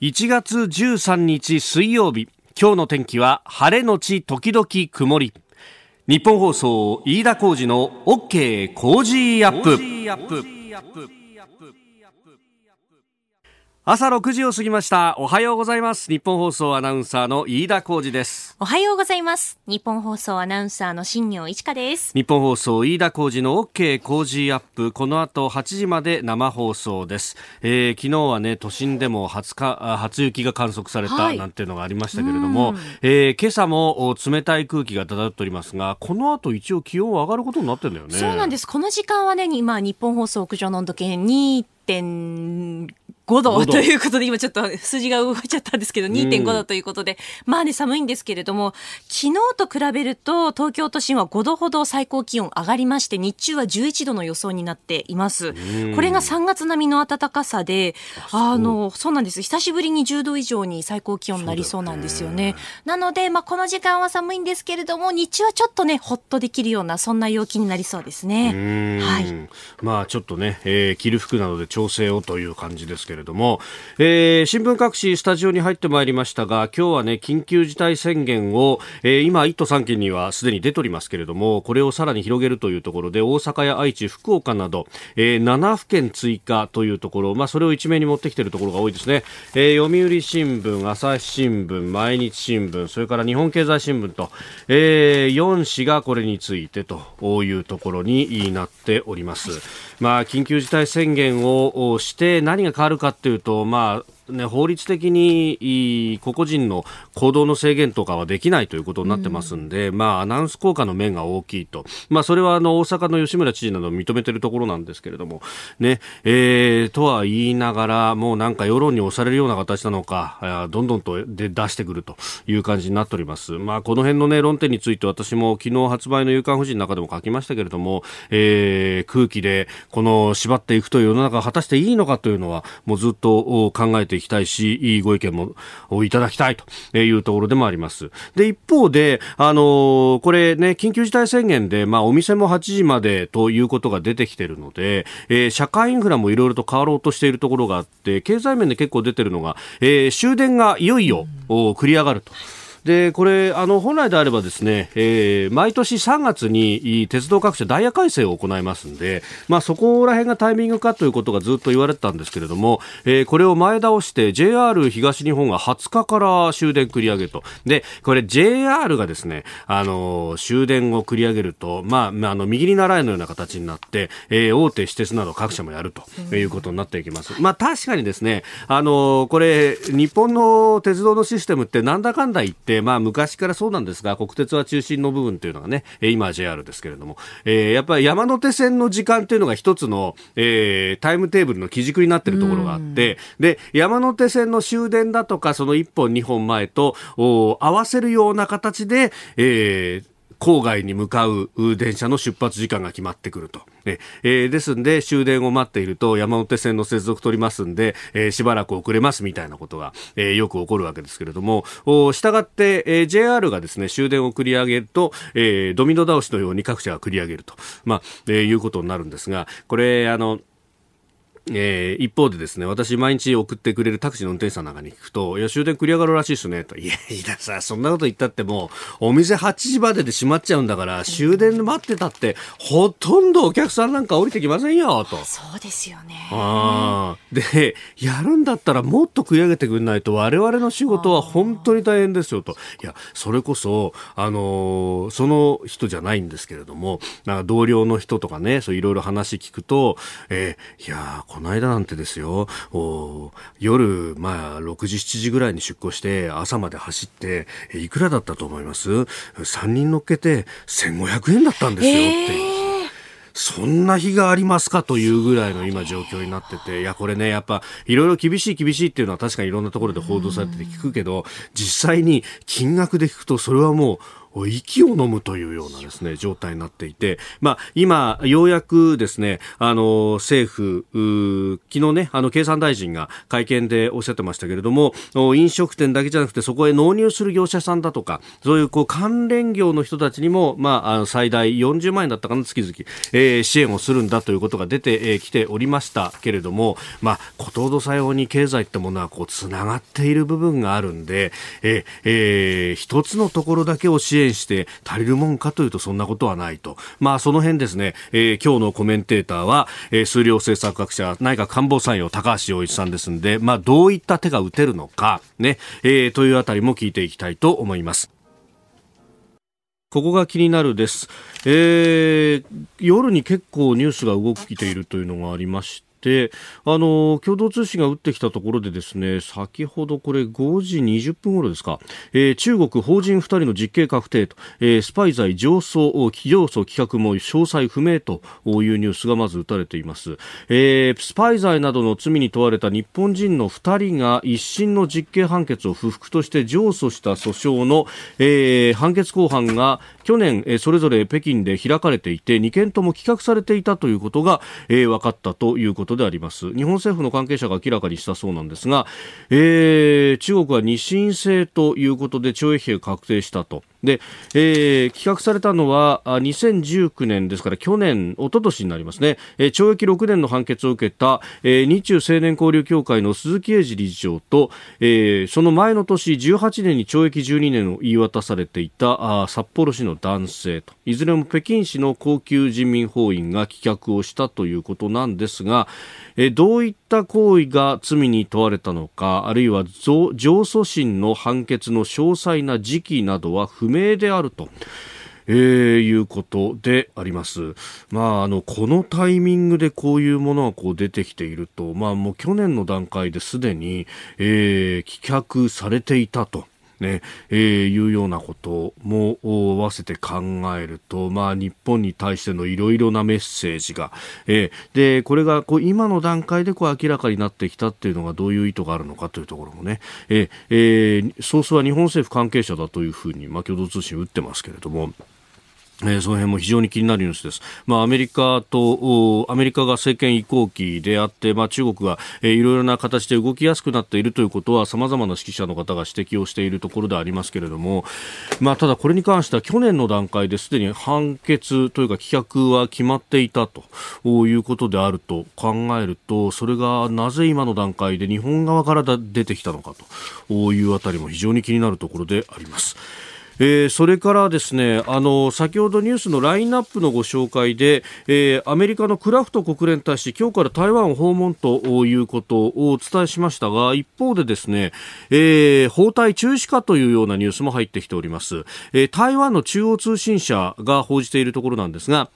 1月13日水曜日今日の天気は晴れのち時々曇り。日本放送飯田浩二の OK 工事アップ。朝6時を過ぎました。おはようございます。日本放送アナウンサーの飯田浩二です。おはようございます。日本放送アナウンサーの新業一華です。日本放送飯田浩二の OK 工事アップ。この後8時まで生放送です、えー、昨日はね都心でも初か初雪が観測されたなんていうのがありましたけれども、はい、えー、今朝も冷たい空気が漂っておりますがこの後一応気温上がることになってるんだよね。そうなんです。この時間はね今日本放送屋上の温度計2.5 5度ということで、今ちょっと数字が動いちゃったんですけど、2.5度ということで、うん、まあね、寒いんですけれども、昨日と比べると、東京都心は5度ほど最高気温上がりまして、日中は11度の予想になっています。これが3月並みの暖かさで、あの、そうなんです。久しぶりに10度以上に最高気温になりそうなんですよね。なので、まあ、この時間は寒いんですけれども、日中はちょっとね、ほっとできるような、そんな陽気になりそうですね。はい。まあ、ちょっとね、えー、着る服などで調整をという感じですけれども、えー、新聞各紙スタジオに入ってまいりましたが今日はね緊急事態宣言を、えー、今1都3県にはすでに出ておりますけれどもこれをさらに広げるというところで大阪や愛知福岡など、えー、7府県追加というところ、まあ、それを一面に持ってきているところが多いですね、えー、読売新聞朝日新聞毎日新聞それから日本経済新聞と、えー、4紙がこれについてというところになっております。まあ、緊急事態宣言をして何が変わるかかっていうと、まあね、法律的に個々人の行動の制限とかはできないということになってますんで、うん、まあ、アナウンス効果の面が大きいと、まあ、それはあの大阪の吉村知事など認めているところなんですけれども、ねえー、とは言いながら、もうなんか世論に押されるような形なのか、どんどんとで出してくるという感じになっております。まあ、この辺の、ね、論点について私も昨日発売の夕刊富士の中でも書きましたけれども、えー、空気でこの縛っていくという世の中が果たしていいのかというのは、もうずっと考えていきたいし、いいご意見もいただきたいというところでもあります。で、一方で、あのこれね、緊急事態宣言で、まあ、お店も8時までということが出てきてるので、えー、社会インフラもいろいろと変わろうとしているところがあって、経済面で結構出てるのが、えー、終電がいよいよ、繰り上がると。でこれあの本来であればですね、えー、毎年3月に鉄道各社ダイヤ改正を行いますんで、まあ、そこら辺がタイミングかということがずっと言われてたんですけれども、えー、これを前倒して JR 東日本が20日から終電繰り上げとでこれ JR がですねあの終電を繰り上げると、まあ、あの右に習いのような形になって、えー、大手私鉄など各社もやるということになっていきます。まあ、確かにですねあのこれ日本の鉄道のシステムってなんだかんだ言って、まあ、昔からそうなんですが、国鉄は中心の部分というのがね、今は JR ですけれども、えー、やっぱり山手線の時間というのが一つの、えー、タイムテーブルの基軸になっているところがあって、で、山手線の終電だとか、その1本2本前と合わせるような形で、えー、郊外に向かう電車の出発時間が決まってくると。えー、ですんで終電を待っていると山手線の接続取りますんで、えー、しばらく遅れますみたいなことが、えー、よく起こるわけですけれども、したがって、えー、JR がですね終電を繰り上げると、えー、ドミノ倒しのように各社が繰り上げると、まあえー、いうことになるんですが、これ、あの、えー、一方でですね、私毎日送ってくれるタクシーの運転手さんなんかに聞くと、いや、終電繰り上がるらしいっすね、と。いや、いやさ、そんなこと言ったってもう、お店8時までで閉まっちゃうんだから、終電で待ってたって、ほとんどお客さんなんか降りてきませんよ、と。そうですよね。あで、やるんだったらもっと食い上げてくれないと、我々の仕事は本当に大変ですよ、と。いや、それこそ、あのー、その人じゃないんですけれども、なんか同僚の人とかね、そういろいろ話聞くと、えー、いやこの間なんてですよ、夜、まあ、6時、7時ぐらいに出庫して、朝まで走って、いくらだったと思います ?3 人乗っけて1500円だったんですよっていう。そんな日がありますかというぐらいの今状況になってて、いや、これね、やっぱ、いろいろ厳しい厳しいっていうのは確かにいろんなところで報道されてて聞くけど、実際に金額で聞くと、それはもう、息を飲むというようなですね、状態になっていて、まあ、今、ようやくですね、あの、政府、昨日ね、あの、経産大臣が会見でおっしゃってましたけれども、飲食店だけじゃなくて、そこへ納入する業者さんだとか、そういうこう関連業の人たちにも、まあ、あの最大40万円だったかな、月々、えー、支援をするんだということが出てき、ておりましたけれども、まあ、ことほどさように経済ってものはこう、つながっている部分があるんで、えー、えー、一つのところだけを支援して足りるもんかというと、そんなことはないと。まあ、その辺ですね、えー、今日のコメンテーターは、えー、数量政策学者、内閣官房参与高橋洋一さんですんで、まあ、どういった手が打てるのか、ね、えー、というあたりも聞いていきたいと思います。ここが気になるです、えー、夜に結構ニュースが動きているというのがありまして、あの共同通信が打ってきたところでですね先ほどこれ5時20分頃ですか、えー、中国法人2人の実刑確定と、えー、スパイ罪上訴企業訴企画も詳細不明というニュースがまず打たれています、えー、スパイ罪などの罪に問われた日本人の2人が一審の実刑判決を不服として上訴した訴訟の、えー、判決公判が去年、え、それぞれ北京で開かれていて2件とも企画されていたということが、えー、分かったということであります。日本政府の関係者が明らかにしたそうなんですが、えー、中国は二審制ということで懲役刑が確定したと。で、えー、企画されたのは2019年ですから去年、一昨年になりますね、えー、懲役6年の判決を受けた、えー、日中青年交流協会の鈴木英二理事長と、えー、その前の年18年に懲役12年を言い渡されていたあ札幌市の男性といずれも北京市の高級人民法院が棄却をしたということなんですが、えどういった行為が罪に問われたのかあるいは上訴審の判決の詳細な時期などは不明であると。えー、いうことであります。まあ、あの、このタイミングでこういうものがこう出てきていると、まあ、もう去年の段階ですでに、えー、棄却されていたと。ね、えー、いうようなことも合わせて考えると、まあ、日本に対してのいろいろなメッセージが、えー、で、これがこう今の段階でこう明らかになってきたっていうのがどういう意図があるのかというところもね、えーえー、ソースは日本政府関係者だというふうに、まあ、共同通信打ってますけれども、えー、その辺も非常に気になるニュースです。まあ、アメリカと、アメリカが政権移行期であって、まあ、中国が、えー、いろいろな形で動きやすくなっているということは、様々な指揮者の方が指摘をしているところでありますけれども、まあ、ただこれに関しては去年の段階ですでに判決というか棄却は決まっていたということであると考えると、それがなぜ今の段階で日本側から出てきたのかというあたりも非常に気になるところであります。えー、それからですねあの先ほどニュースのラインナップのご紹介で、えー、アメリカのクラフト国連大使今日から台湾を訪問ということをお伝えしましたが一方でですね、えー、包帯中止かというようなニュースも入ってきております、えー、台湾の中央通信社が報じているところなんですが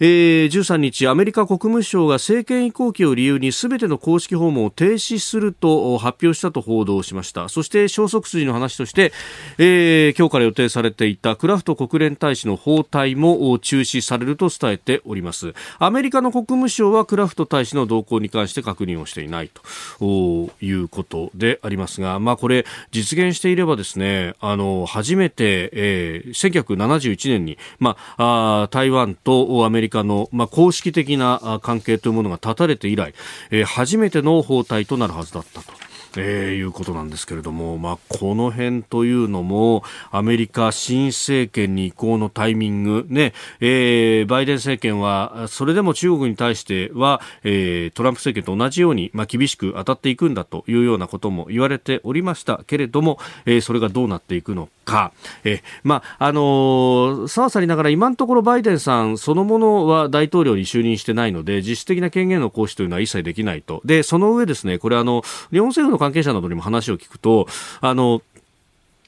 えー、13日アメリカ国務省が政権移行期を理由に全ての公式訪問を停止すると発表したと報道しました。そして消息筋の話として、えー、今日から予定されていたクラフト国連大使の訪台も中止されると伝えております。アメリカの国務省はクラフト大使の動向に関して確認をしていないということでありますが、まあ、これ実現していればですねあの初めて、えー、1971年に、まあ、台湾とアメリカリカの、まあ、公式的な関係というものが断たれて以来、えー、初めての訪台となるはずだったと。えー、いうことなんですけれども、まあ、この辺というのもアメリカ新政権に移行のタイミング、ねえー、バイデン政権はそれでも中国に対しては、えー、トランプ政権と同じように、まあ、厳しく当たっていくんだというようなことも言われておりましたけれども、えー、それがどうなっていくのか、えまああのー、さわさりながら今のところバイデンさんそのものは大統領に就任してないので実質的な権限の行使というのは一切できないと。でその上ですねこれあの日本政府の関係者などにも話を聞くとあの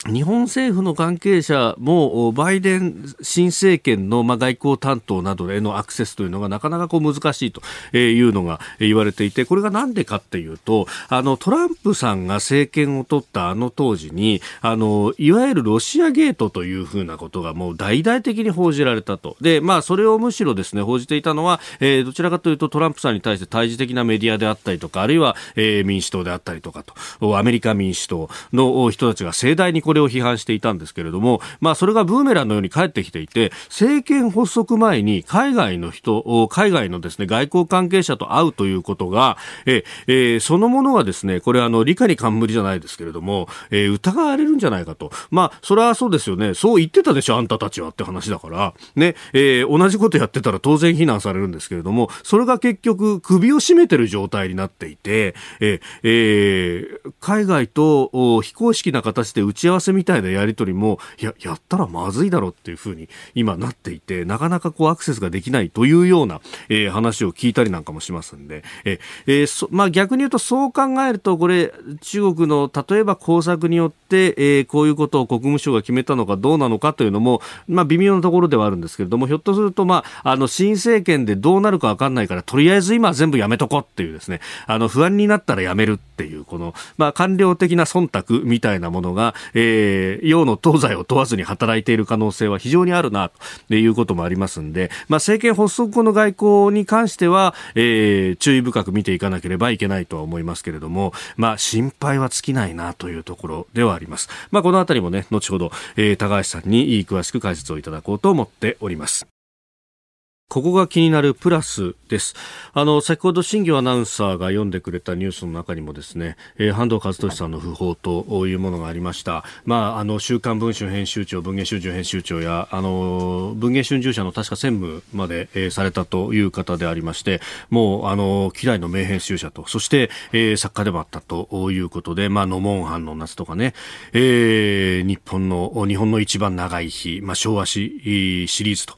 日本政府の関係者もバイデン新政権の外交担当などへのアクセスというのがなかなかこう難しいというのが言われていてこれがなんでかっていうとあのトランプさんが政権を取ったあの当時にあのいわゆるロシアゲートというふうなことがもう大々的に報じられたと。で、まあ、それをむしろですね報じていたのは、えー、どちらかというとトランプさんに対して対峙的なメディアであったりとかあるいは、えー、民主党であったりとかとアメリカ民主党の人たちが盛大にこれれを批判していたんですけれども、まあ、それがブーメランのように返ってきていて、政権発足前に海外の人、海外のですね、外交関係者と会うということが、ええー、そのものがですね、これあの、理科に冠じゃないですけれども、えー、疑われるんじゃないかと。まあ、それはそうですよね。そう言ってたでしょ、あんたたちはって話だから。ね、えー、同じことやってたら当然非難されるんですけれども、それが結局首を絞めてる状態になっていて、ええー、海外と非公式な形で打ち合わせみたいなやり取りも、いや、やったらまずいだろうっていうふうに今なっていて、なかなかこうアクセスができないというような、えー、話を聞いたりなんかもしますんで、ええー、まあ逆に言うとそう考えると、これ、中国の例えば工作によって、えー、こういうことを国務省が決めたのかどうなのかというのも、まあ微妙なところではあるんですけれども、ひょっとすると、まあ、あの、新政権でどうなるかわかんないから、とりあえず今全部やめとこうっていうですね、あの、不安になったらやめるっていう、この、まあ、官僚的な忖度みたいなものが、えー、洋の東西を問わずに働いている可能性は非常にあるな、ということもありますんで、まあ、政権発足後の外交に関しては、えー、注意深く見ていかなければいけないとは思いますけれども、まあ、心配は尽きないなというところではあります。まあ、このあたりもね、後ほど、えー、高橋さんに詳しく解説をいただこうと思っております。ここが気になるプラスです。あの、先ほど新業アナウンサーが読んでくれたニュースの中にもですね、えー、半藤和俊さんの訃報というものがありました。まあ、あの、週刊文春編集長、文藝春秋編集長や、あの、文藝春秋社の確か専務まで、えー、されたという方でありまして、もう、あの、希代の名編集者と、そして、えー、作家でもあったということで、まあ、ノモンハンの夏とかね、えー、日本の、日本の一番長い日、まあ、昭和史シリーズと、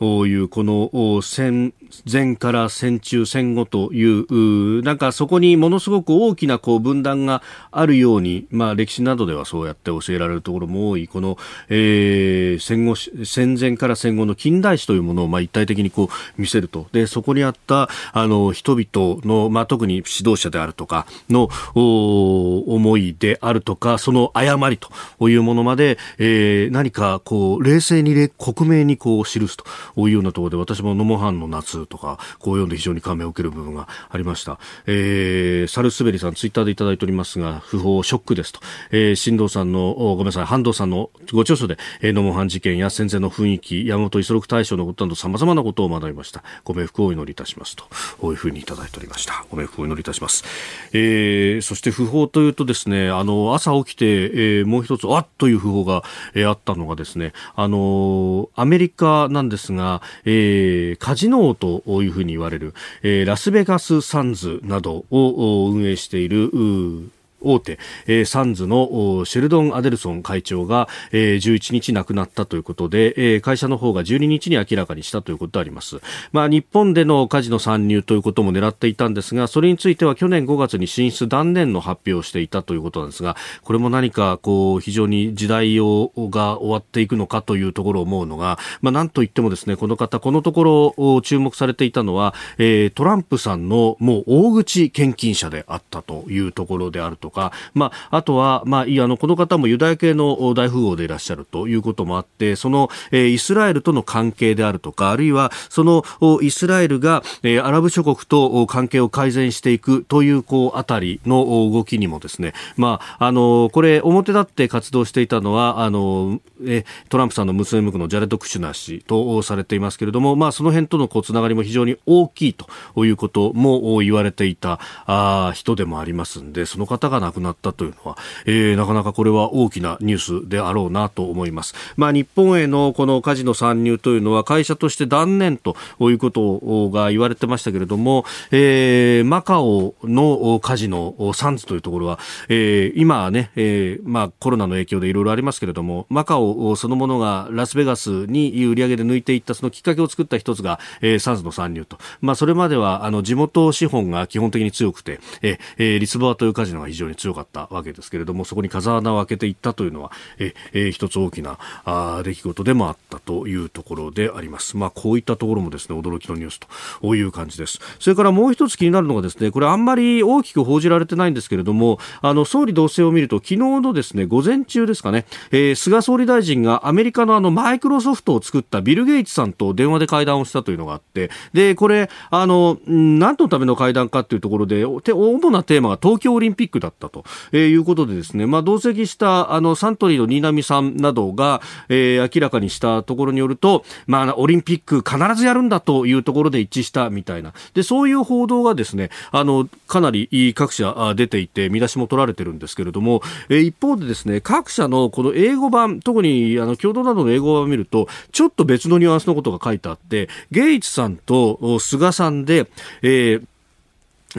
いうこの戦前から戦中戦後というなんかそこにものすごく大きなこう分断があるように、まあ、歴史などではそうやって教えられるところも多い。この、えー、戦後戦前から戦後の近代史というものをまあ一体的にこう見せると。でそこにあったあの人々の、まあ、特に指導者であるとかの思いであるとかその誤りというものまで、えー、何かこう冷静に克明にこう記すと。いうようなところで私も野茂藩の夏とかこう読んで非常に感銘を受ける部分がありました、えー、サルスベリさんツイッターでいただいておりますが不法ショックですと、えー、新藤さんのごめんなさい半藤さんのご著書で、えー、野茂藩事件や戦前の雰囲気山本五十六大将のことなどさまざまなことを学びました。ご冥福をお祈りいたしますと。こういうふうにいただいておりました。ご冥福をお祈りいたします、えー、そして不法というとですねあの朝起きて、えー、もう一つあっという不法が、えー、あったのがですねあのアメリカなんですがが、えー、カジノ王というふうに言われる、えー、ラスベガスサンズなどを運営している大手、えー、サンズのシェルドン・アデルソン会長が、えー、11日亡くなったということで、えー、会社の方が12日に明らかにしたということであります。まあ、日本でのカジノ参入ということも狙っていたんですが、それについては去年5月に進出断念の発表をしていたということなんですが、これも何かこう非常に時代をが終わっていくのかというところを思うのが、まあ、なんといってもですね、この方、このところ注目されていたのは、えー、トランプさんのもう大口献金者であったというところであるとか、まあ、あとは、まあ、いあのこの方もユダヤ系の大富豪でいらっしゃるということもあってその、えー、イスラエルとの関係であるとかあるいはそのイスラエルが、えー、アラブ諸国と関係を改善していくというこうあたりの動きにもですね、まあ、あのこれ表立って活動していたのはあのえトランプさんの娘婿のジャレッド・クシュナ氏とされていますけれども、まあ、その辺とのこうつながりも非常に大きいということも言われていたあ人でもありますんでその方が亡くなったというのは、えー、なかなかこれは大きなニュースであろうなと思います。まあ、日本へのこのカジノ参入というのは会社として断念ということが言われてましたけれども、えー、マカオのカジノサンズというところは、えー、今ね、えー、まあ、コロナの影響でいろいろありますけれどもマカオそのものがラスベガスに売り上げで抜いていったそのきっかけを作った一つが、えー、サンズの参入と、まあ、それまではあの地元資本が基本的に強くて、えー、リスボアというカジノが非常に強かったわけですけれどもそこに風穴を開けていったというのはえ、え、一つ大きなあ出来事でもあったというところであります。まあ、こういったところもですね驚きのニュースという感じです。それからもう一つ気になるのがですねこれあんまり大きく報じられてないんですけれどもあの総理同棲を見ると昨日のですね午前中ですかね、えー、菅総理大臣がアメリカのあのマイクロソフトを作ったビル・ゲイツさんと電話で会談をしたというのがあってでこれあの何のための会談かというところで主なテーマが東京オリンピックだっったと、えー、いうことでですね、まあ、同席したあのサントリーの新浪さんなどが、えー、明らかにしたところによると、まあ、オリンピック必ずやるんだというところで一致したみたいな。でそういう報道がですねあのかなり各社出ていて見出しも取られてるんですけれども、えー、一方でですね各社のこの英語版特にあの共同などの英語版を見るとちょっと別のニュアンスのことが書いてあってゲイツさんと菅さんで、えー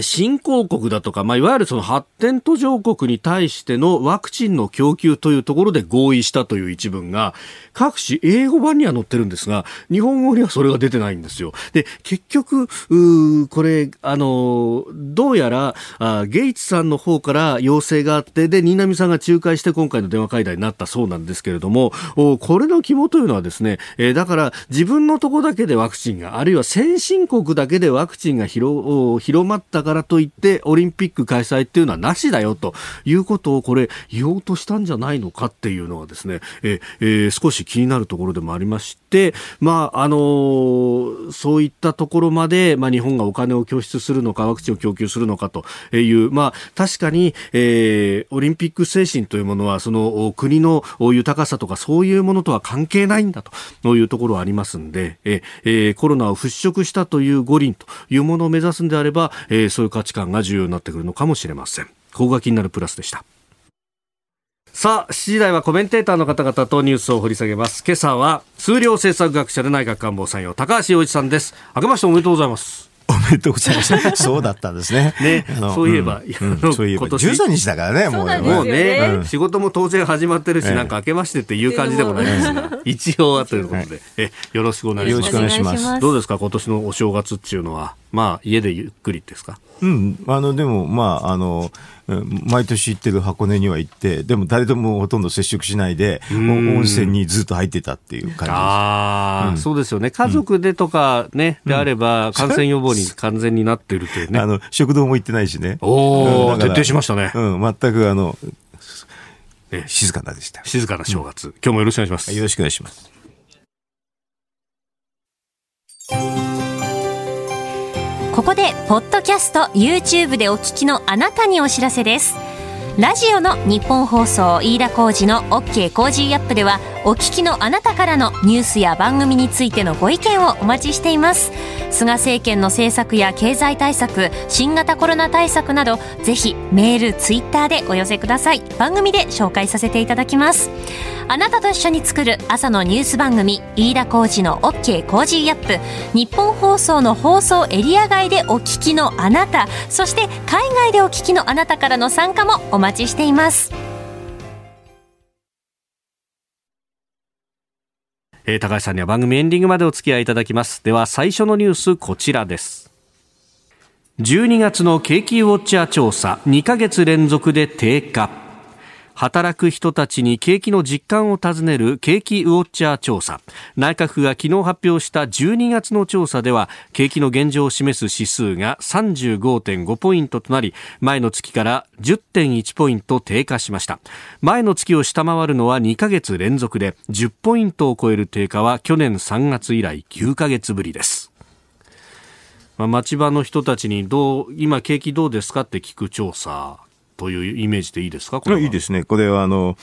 新興国だとか、まあ、いわゆるその発展途上国に対してのワクチンの供給というところで合意したという一文が、各紙英語版には載ってるんですが、日本語にはそれが出てないんですよ。で、結局、うこれ、あの、どうやらあ、ゲイツさんの方から要請があって、で、新浪さんが仲介して今回の電話会談になったそうなんですけれども、おこれの肝というのはですね、えー、だから自分のとこだけでワクチンが、あるいは先進国だけでワクチンが広広まったからといってオリンピック開催っていうのはなしだよということをこれ言おうとしたんじゃないのかっていうのはですね、ええー、少し気になるところでもありまして、まあ、あのー、そういったところまで、まあ、日本がお金を拠出するのかワクチンを供給するのかという、まあ、確かに、えー、オリンピック精神というものはその国の豊かさとかそういうものとは関係ないんだというところはありますんで、えー、コロナを払拭したという五輪というものを目指すんであれば、えー、そういう価値観が重要になってくるのかもしれません。ここが気になるプラスでした。さあ、7時台はコメンテーターの方々とニュースを掘り下げます。今朝は、数量政策学者で内閣官房参与、高橋洋一さんです。明けましておめでとうございます。おめでとうございます。そうだったんですね。ね、そういえば、うん、そういえば、13日だからね、もうね。もうね、仕事も当然始まってるし、なんか明けましてっていう感じでもないですが、一応はということで、え、よろしくお願いします。よろしくお願いします。どうですか、今年のお正月っていうのは。まあ、家でゆっくりですか？うん、あの、でも、まあ、あの、毎年行ってる箱根には行って、でも誰ともほとんど接触しないで、温泉にずっと入ってたっていう感じです。ああ、うん、そうですよね。家族でとかね、うん、であれば、感染予防に完全になってるというね。あの、食堂も行ってないしね。おお、徹底しましたね。うん、全くあの、え静かなでした。静かな正月、うん、今日もよろしくお願いします。よろしくお願いします。ここでポッドキャスト YouTube でお聞きのあなたにお知らせです。ラジオの日本放送飯田浩二の OK コージーアップではお聞きのあなたからのニュースや番組についてのご意見をお待ちしています。菅政権の政策や経済対策新型コロナ対策などぜひメールツイッターでお寄せください。番組で紹介させていただきます。あなたと一緒に作る朝のニュース番組飯田浩二の OK コージーアップ。日本放送の放送エリア外でお聞きのあなたそして海外でお聞きのあなたからの参加もお待ち待ちしています。えー、高橋さんには番組エンディングまでお付き合いいただきます。では最初のニュースこちらです。12月の景気ウォッチャー調査2ヶ月連続で低下。働く人たちに景気の実感を尋ねる景気ウォッチャー調査。内閣府が昨日発表した12月の調査では景気の現状を示す指数が35.5ポイントとなり前の月から10.1ポイント低下しました。前の月を下回るのは2ヶ月連続で10ポイントを超える低下は去年3月以来9ヶ月ぶりです。まあ、町場の人たちにどう今景気どうですかって聞く調査。というイメージでいいですか？いいですね。これはあの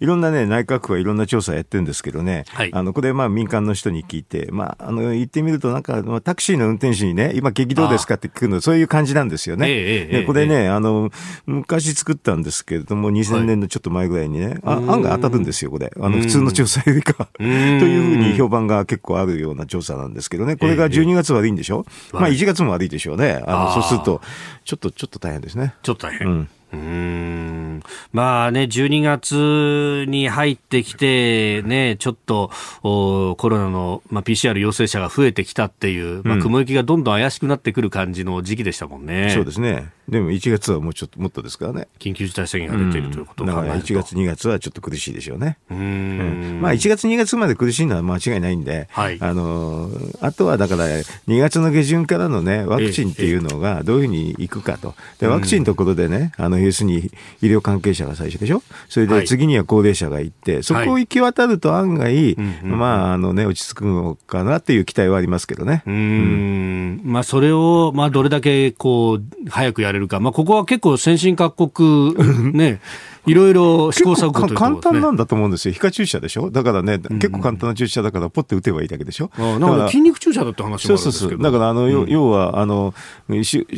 いろんなね、内閣府はいろんな調査やってるんですけどね、はい、あの、これまあ民間の人に聞いて、まあ、あの、言ってみるとなんか、タクシーの運転手にね、今激動ですかって聞くの、そういう感じなんですよね。ええ、これね、え、あの、昔作ったんですけれども、2000年のちょっと前ぐらいにね、はい、あ案外当たるんですよ、これ。あの、普通の調査よりかというふうに評判が結構あるような調査なんですけどね、これが12月悪いんでしょ、まあ1月も悪いでしょうね。あの、そうすると、ちょっと、ちょっと大変ですね。ちょっと大変。うんうんまあね、12月に入ってきて、ね、ちょっとコロナの、まあ、PCR 陽性者が増えてきたっていう、まあ、雲行きがどんどん怪しくなってくる感じの時期でしたもんね。そうですね。でも1月はもうちょっともっとですからね。緊急事態宣言が出ているということだから1月、2月はちょっと苦しいでしょうね。うん、まあ1月、2月まで苦しいのは間違いないんで、はい、あのあとはだから2月の下旬からのね、ワクチンっていうのがどういうふうにいくかと。で、ワクチンのところでね、あの、要するに医療関係者が最初でしょ？それで次には高齢者が行って、そこを行き渡ると案外、まあ、あのね、落ち着くのかなっていう期待はありますけどね。うん。まあ、それを、まあ、どれだけこう、早くやされるか、まあ、ここは結構先進各国、ね、いろいろ試行錯誤とね、簡単なんだと思うんですよ。皮下注射でしょ？だからね、結構簡単な注射だから、ポッて打てばいいだけでしょ、うん、だから筋肉注射だって話もあるんですけど。そうそうそう。だから、あの、うん、要は、あの、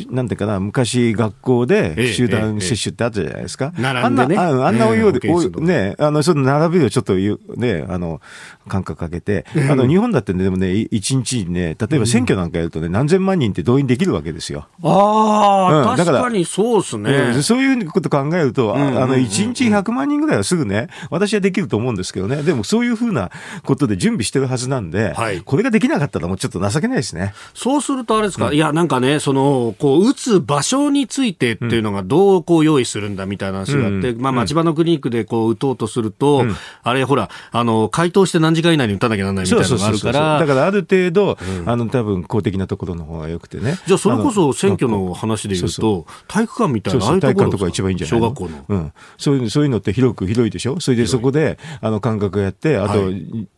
なんていうかな、昔学校で集団接種ってあったじゃないですか。えええ、並んでね。あんな、あんなおようで、ね、あの、その並びをちょっと、ね、あの、間隔かけて、あの、日本だってね、でもね、一日にね、例えば選挙なんかやるとね、何千万人って動員できるわけですよ。ああ、うん、確かにそうですね、そういうこと考えると、あの、一日100万人人ぐらいはすぐね、私はできると思うんですけどね、でもそういうふうなことで準備してるはずなんで、はい、これができなかったらもうちょっと情けないですね。そうするとあれですか、うん、いや、なんかね、その、こう、打つ場所についてっていうのがどうこう用意するんだみたいな話があって、うん、まあ、町場のクリニックでこう、打とうとすると、うん、あれ、ほら、あの、回答して何時間以内に打たなきゃならないみたいなのがあるから。だからある程度、あの、多分公的なところの方がよくてね。じゃあ、それこそ選挙の話で言うと、体育館みたいな、ああいうところとか一番いいんじゃない小学校の。うん。そういう、そういうのって広く広いでしょ？それでそこで、あの、感覚をやって、あと、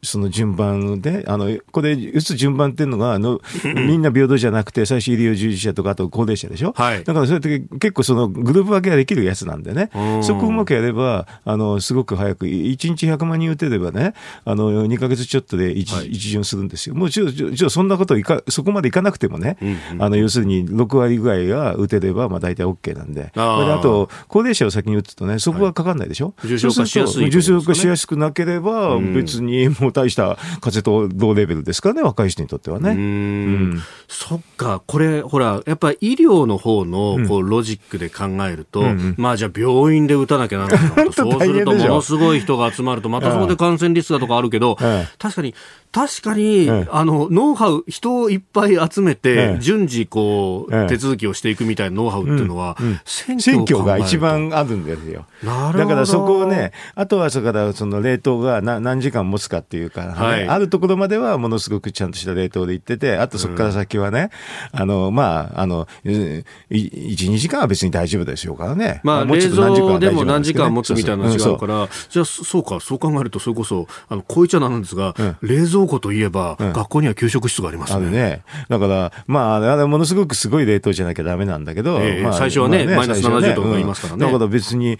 その順番で、あの、これ、打つ順番っていうのが、あの、みんな平等じゃなくて、最初医療従事者とか、あと高齢者でしょ？はい。だからそれって結構そのグループ分けができるやつなんでね、そこをうまくやれば、あの、すごく早く、1日100万人打てればね、あの、2か月ちょっとで一,、一巡するんですよ。もうちょ、ちょ、ちょそんなこといか、そこまでいかなくてもね、あの、要するに6割ぐらいが打てれば、まあ大体 OK なんで。ああと、高齢者を先に打つとね、そこはかかんないでしょ、重症化しやすい、重症化しやすくなければ、別にもう大した風邪と同レベルですからね、若い人にとってはね。うん。そっか、これ、ほら、やっぱり医療の方のこうロジックで考えると、うん、まあじゃあ病院で打たなきゃならないと、そうするとものすごい人が集まると、またそこで感染リスクだとかあるけど、確かに確かに、あの、ノウハウ、人をいっぱい集めて、順次、こう、手続きをしていくみたいなノウハウっていうのは、選挙が一番あるんですよ。だからそこをね、あとはそれからその冷凍が何時間持つかっていうか、あるところまではものすごくちゃんとした冷凍で行ってて、あとそこから先はね、あの、まあ、あの、1、2時間は別に大丈夫でしょうからね。まあ、冷蔵でも何時間持つみたいなのが違うから、じゃあ、そうか、そう考えると、それこそ、あの、こういっちゃなんですが、冷蔵庫といえば、学校には給食室がありますね。ね。だから、まあ、あれものすごくすごい冷凍じゃなきゃだめなんだけど、えーまあ、最初はね、マイナス70度とか言いますからね。だから別に、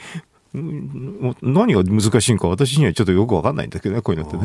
何が難しいんか私にはちょっとよく分かんないんだけどね、こういうのって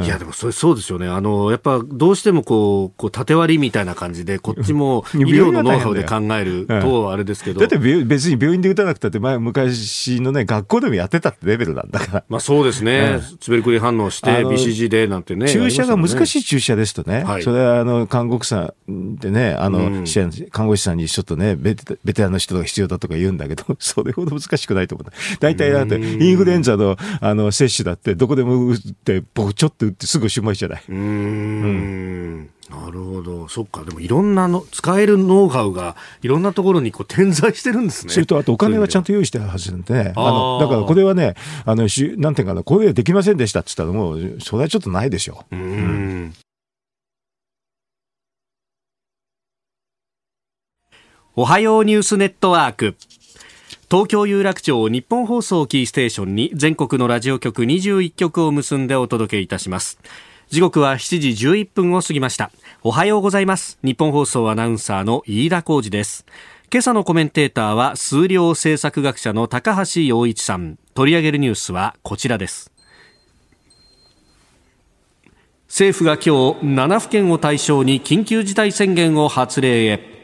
ね。いや、でもそれそうですよね。あの、やっぱどうしてもこう、こう縦割りみたいな感じで、こっちも医療のノウハウで考えるとあれですけど。だって別に病院で打たなくたって前、昔のね、学校でもやってたってレベルなんだから。まあそうですね。ツベルクリ反応して、BCG でなんてね。注射が難しい注射ですとね、それはあの、看護師さんでね、あの、看護師さんにちょっとね、ベテランの人が必要だとか言うんだけど、それほど難しくないと思う。大体だって、インフルエンザのあの接種だって、どこでも打って、ぼちょっと打ってすぐしまいじゃない。うんなるほど。そっか。でもいろんなの、使えるノウハウがいろんなところにこう点在してるんですね。それとあとお金はちゃんと用意してるはずなんでね。あの、だからこれはね、あの、しなんていうかな、これはできませんでしたって言ったらもう、それはちょっとないでしょう。うん。おはようニュースネットワーク。東京有楽町日本放送キーステーションに全国のラジオ局21局を結んでお届けいたします。時刻は7時11分を過ぎました。おはようございます。日本放送アナウンサーの飯田浩二です。今朝のコメンテーターは数量政策学者の高橋洋一さん。取り上げるニュースはこちらです。政府が今日7府県を対象に緊急事態宣言を発令へ。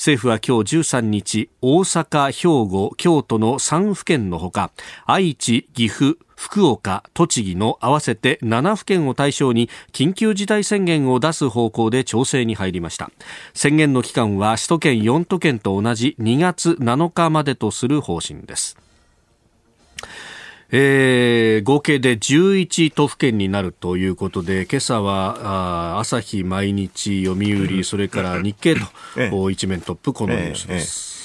政府は今日13日大阪、兵庫、京都の3府県のほか愛知、岐阜、福岡、栃木の合わせて7府県を対象に緊急事態宣言を出す方向で調整に入りました。宣言の期間は首都圏4都県と同じ2月7日までとする方針です。えー、合計で11都府県になるということで今朝はあ朝日毎日読売それから日経と、ええ、一面トップこのニュースです。え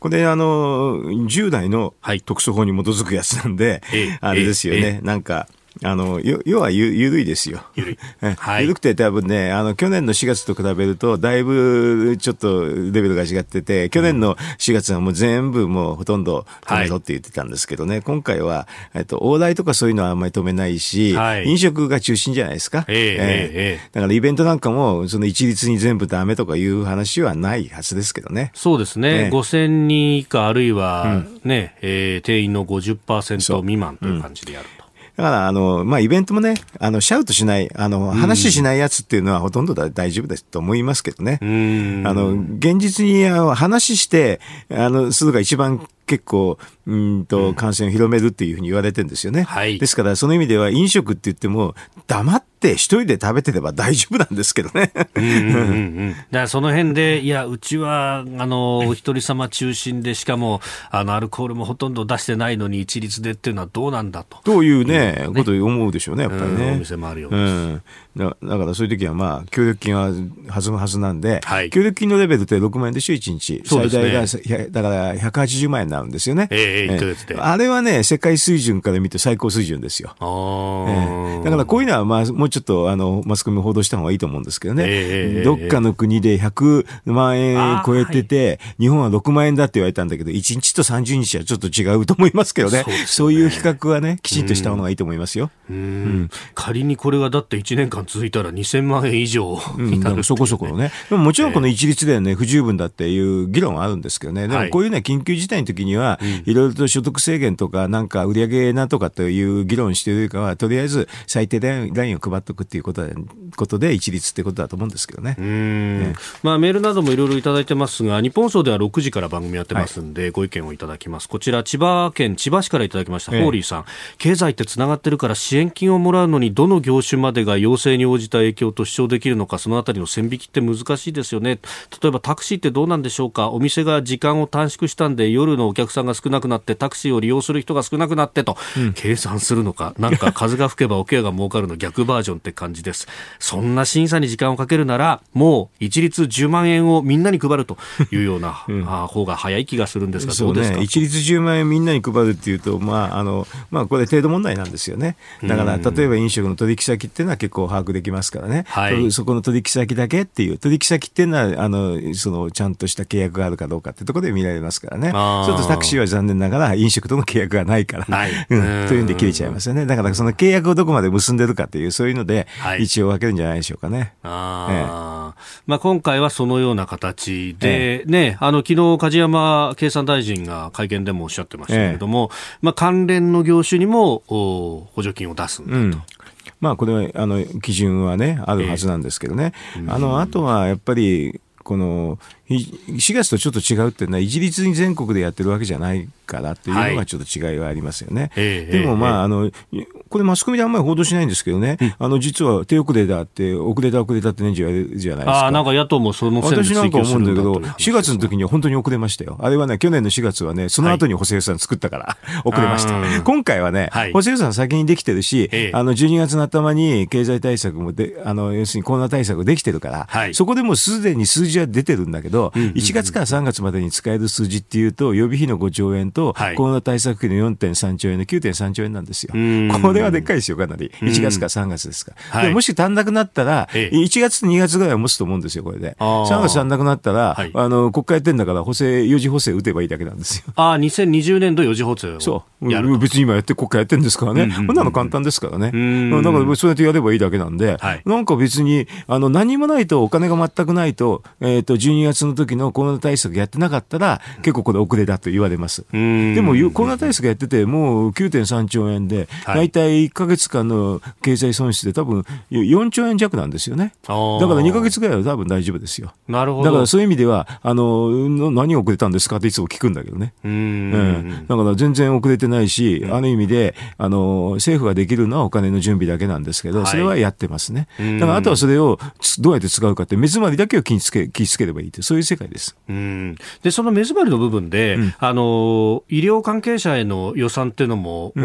これ、あの、10代の特措法に基づくやつなんで、はい、あれですよね、なんか、あの、要はゆ緩いですよ。緩い。はい、緩くて多分ね、あの、去年の4月と比べると、だいぶちょっとレベルが違ってて、去年の4月はもう全部もうほとんど止めろって言ってたんですけどね、はい、今回は、えっと、往来とかそういうのはあんまり止めないし、はい、飲食が中心じゃないですか。えー、えー、だからイベントなんかも、その一律に全部ダメとかいう話はないはずですけどね。そうですね。ね5000人以下あるいはね、うん、えー、定員の50%未満という感じでやると。だから、あの、まあ、イベントもね、あの、シャウトしない、あの、話しないやつっていうのはほとんど大丈夫ですと思いますけどね。あの、現実に話して、あの、すぐが一番結構、うんと、感染を広めるっていうふうに言われてるんですよね。はい。ですから、その意味では飲食って言っても、黙って一人で食べてれば大丈夫なんですけどね。うんうん。だからその辺で、いや、うちは、あの、お一人様中心で、しかも、あの、アルコールもほとんど出してないのに一律でっていうのはどうなんだと。というね、ねことを思うでしょうね、やっぱりね。お店もあるようです。うんだだからそういう時はまあ協力金は弾むはずなんで、はい、協力金のレベルって6万円でしょ、1日。最大が、だから180万円になるんですよね。えー、えー、あれはね、世界水準から見て最高水準ですよ。えー、だからこういうのはまあもうちょっとあのマスコミ報道した方がいいと思うんですけどね。えー、どっかの国で100万円超えてて、はい、日本は6万円だって言われたんだけど、1日と30日はちょっと違うと思いますけどね。そうねいう比較はね、きちんとした方がいいと思いますよ。うん、うん、仮にこれがだって1年間続いたら2000万円以上になる、ね、そこそこのね。でももちろんこの一律ではね、不十分だっていう議論はあるんですけどね。でもこういうね、緊急事態の時には、いろいろと所得制限とか、なんか売上なんとかという議論しているよりかは、とりあえず最低ラインを配っておくっていうことで、ことで一律ってことだと思うんですけどね。ねまあメールなどもいろいろいただいてますが、日本放送では6時から番組やってますんで、はい、ご意見をいただきます。こちら、千葉県千葉市からいただきました、ホーリーさん。経済ってつながってるから支援金をもらうのに、どの業種までが要請に応じた影響と主張できるのか、そのあたりの線引きって難しいですよね。例えばタクシーってどうなんでしょうか。お店が時間を短縮したんで、夜のお客さんが少なくなって、タクシーを利用する人が少なくなってと、うん、計算するのか。なんか風が吹けばおケアが儲かるの逆バージョンって感じです。そんな審査に時間をかけるなら、もう一律10万円をみんなに配るというような、うん、あ方が早い気がするんですが、どうですか、ね、一律10万円みんなに配るっていうと、まあ、あの、まあ、これ程度問題なんですよね。だから、例えば飲食の取引先っていうのは結構把握できますからね。はい、そこの取引先だけっていう、取引先っていうのは、あの、その、ちゃんとした契約があるかどうかってところで見られますからね。ちょっとタクシーは残念ながら飲食との契約がないから、はい、うん、というんで切れちゃいますよね。だからその契約をどこまで結んでるかっていう、そういうので、一応分けるんじゃないでしょうかね。あええ、まあ今回はそのような形で、ええ、ね、あの、昨日梶山経産大臣が会見でもおっしゃってましたけれども、え、まあ関連の業種にも補助金を出すんだと。うんまあ、これはあの基準はね、あるはずなんですけどね、あのあとはやっぱり、この4月とちょっと違うっていうのは、一律に全国でやってるわけじゃないからっていうのがちょっと違いはありますよね。はい、でもまあ、あの、これマスコミであんまり報道しないんですけどね、うん、あの、実は手遅れだって、遅れた遅れたって年中言われるじゃないですか。あなんか野党もその私なんか思うんだけど、4月の時には本当に遅れましたよ。あれはね、去年の4月はね、その後に補正予算作ったから、遅れました。今回はね、はい、補正予算先にできてるし、あの、12月の頭に経済対策もで、あの、要するにコロナ対策できてるから、はい、そこでもすでに数字は出てるんだけど、うんうんうん、1月から3月までに使える数字っていうと、予備費の5兆円と、コロナ対策費の4.3兆円の9.3兆円なんですよ。これはでっかいですよ、かなり。1月から3月ですから。でもし足んなくなったら、1月と2月ぐらいは持つと思うんですよ、これで。3月足んなくなったら、あの、国会やってんだから、補正、4次補正打てばいいだけなんですよ。ああ、2020年度4次補正そう。別に今やって、国会やってるんですからね。こんなの簡単ですからね。だから、そうやってやればいいだけなんで、なんか別に、あの、何もないと、お金が全くないと、えっと、12月の時のコロナ対策やってなかったら、結構これ遅れだと言われます。でも、コロナ対策やってて、もう9.3兆円で、大体1か月間の経済損失で多分4兆円弱なんですよね。だから2か月ぐらいは多分大丈夫ですよ。なるほど。だからそういう意味では、あの、何遅れたんですかっていつも聞くんだけどね。うん。だから全然遅れてないし、ある意味で、あの、政府ができるのはお金の準備だけなんですけど、それはやってますね。だからあとはそれをどうやって使うかって、目詰まりだけを気につけ、気つければいいって、そうそういう世界です。うん。でその目詰まりの部分で、うん、あの医療関係者への予算っていうのも、う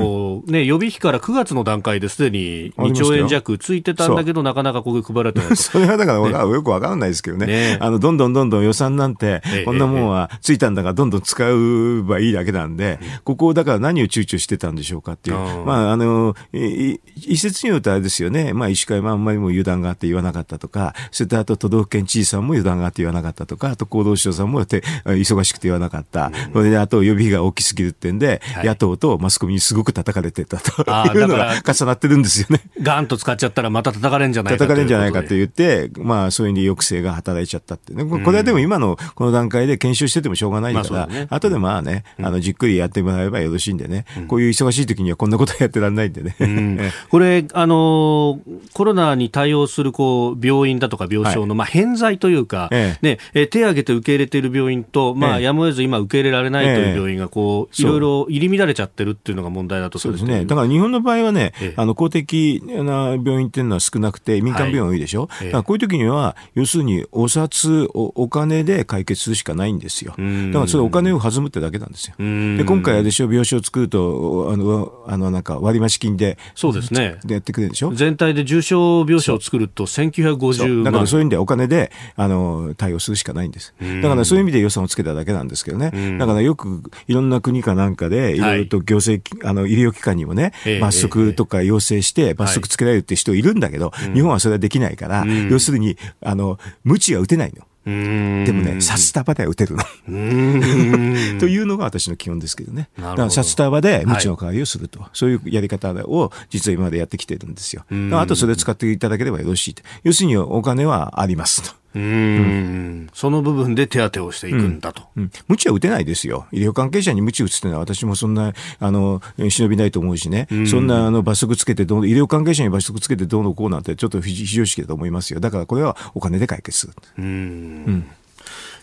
ん、ね、予備費から9月の段階ですでに2兆円弱ついてたんだけど、なかなかここ配られてない それはだから、ね、よくわからないですけどね、ね。あのどんどんどんどん予算なんて、こんなもんはついたんだから、どんどん使えばいいだけなんで、ここをだから何を躊躇してたんでしょうかっていう、まあ、あの一説によるとあれですよね、まあ、医師会もあんまりも油断があって言わなかったとか、それとあと都道府県知事さんも油断があって言わなかったとか、あと厚労省さんもて忙しくて言わなかった、それであと予備費が大きすぎるってんで、はい、野党とマスコミにすごく叩かれてたというのが重なってるんですよね。ガンと使っちゃったらまた叩かれるんじゃないか叩かれるんじゃないかと言って、まあ、そういうに抑制が働いちゃったってね。これはでも今のこの段階で検証しててもしょうがないから、まあね、後でまあね、あの、じっくりやってもらえばよろしいんでね、うん、こういう忙しい時にはこんなことやってらんないんでね。うん、これ、あの、コロナに対応するこう病院だとか病床の、はい、まあ、偏在というか、ええ、ね、手を挙げて受け入れている病院と、まあ、やむを得ず今受け入れられないという病院がこう、いろいろ入り乱れちゃってるっていうのが問題だとそう。ですね。だから日本の場合はね、あの公的な病院っていうのは少なくて、民間病院多いでしょ？はい、だからこういう時には、要するにお札お、お金で解決するしかないんですよ。だからそれお金を弾むってだけなんですよ。で今回あれでしょ、病床を作ると、あの、あのなんか割増金で、そうですね。でやってくれるでしょ？全体で重症病床を作ると1950万。だからそういう意味でお金であの対応するしかないんです。だからそういう意味で予算をつけただけなんですけどね。だからよくいろんな国かなんかで、いろいろと行政、はい、あの医療機関にもね、罰則とか要請して罰則つけられるって人いるんだけど、日本はそれはできないから、要するに、あの、無知は打てないの。でもね、札束では打てるの。というのが私の基本ですけどね。だから札束で無知の代わりをすると、はい、そういうやり方を実は今までやってきてるんですよ。あとそれを使っていただければよろしいと。要するにお金はありますと。うん、その部分で手当てをしていくんだと。うん、無知は打てないですよ。医療関係者に無知打つっていうのは私もそんな、あの、忍びないと思うしね。そんな、あの、罰則つけてどう、医療関係者に罰則つけてどうのこうなんてちょっと非常識だと思いますよ。だからこれはお金で解決する。うん。うん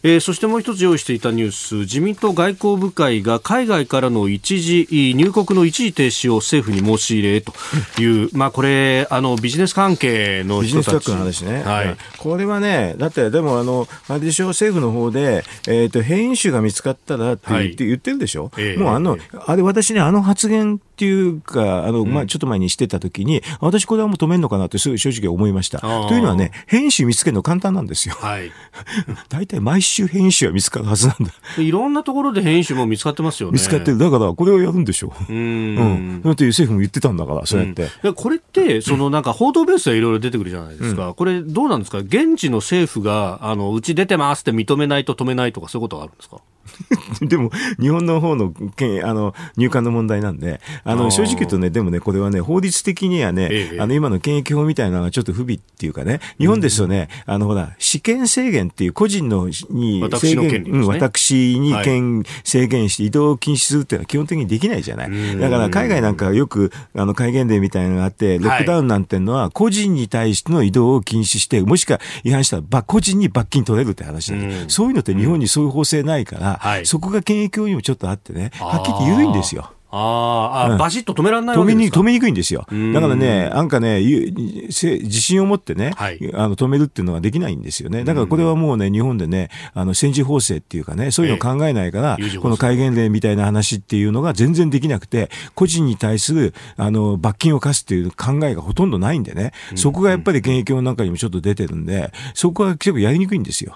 えー、そしてもう一つ用意していたニュース。自民党外交部会が海外からの一時入国の一時停止を政府に申し入れという、まあ、これあのビジネス関係の人たち。の話ね、はい、これはねだってでもあのあれでしょ政府の方で、えーと、変異種が見つかったらって言ってはい、言ってるでしょ、えー、もうあの、あれ私ねあの発言っていうかあの、まあ、ちょっと前にしてた時に私これはもう止めるのかなって正直思いましたというのはね変異種見つけるの簡単なんですよ、はい、大体毎種変異種は見つかるはずなんだ。いろんなところで変異種も見つかってますよね。見つかってる。だから、これをやるんでしょう。うん。だって政府も言ってたんだから、そうやって。うん、これって、そのなんか報道ベースでいろいろ出てくるじゃないですか。うん、これ、どうなんですか？現地の政府が、あの、うち出てますって認めないと止めないとか、そういうことがあるんですか？でも、日本の方のあの入管の問題なんで、あの正直言うとね、でもね、これはね、法律的にはね、ええ、あの今の検疫法みたいなのがちょっと不備っていうかね、日本ですとね、うん、あのほら、試験制限っていう個人のに制限、ね、うん、私に権、はい、制限して移動を禁止するっていうのは基本的にできないじゃない。だから海外なんかよくあの戒厳令みたいなのがあって、ロックダウンなんていうのは個人に対しての移動を禁止して、もしくは違反したら個人に罰金取れるって話だけど、そういうのって日本にそういう法制ないから、はい、そこが検疫法にもちょっとあってね、はっきり言緩いんですよ。ああ、うん、バシッと止められないわけですか？止めにくいんですよ。だからね、なんかね、自信を持ってね、はい、あの止めるっていうのはできないんですよね。だからこれはもうね、日本でね、あの戦時法制っていうかね、そういうのを考えないから、えー、この戒厳令みたいな話っていうのが全然できなくて、個人に対するあの罰金を課すっていう考えがほとんどないんでね、そこがやっぱり検疫法なんかにもちょっと出てるんで、そこは結構やりにくいんですよ。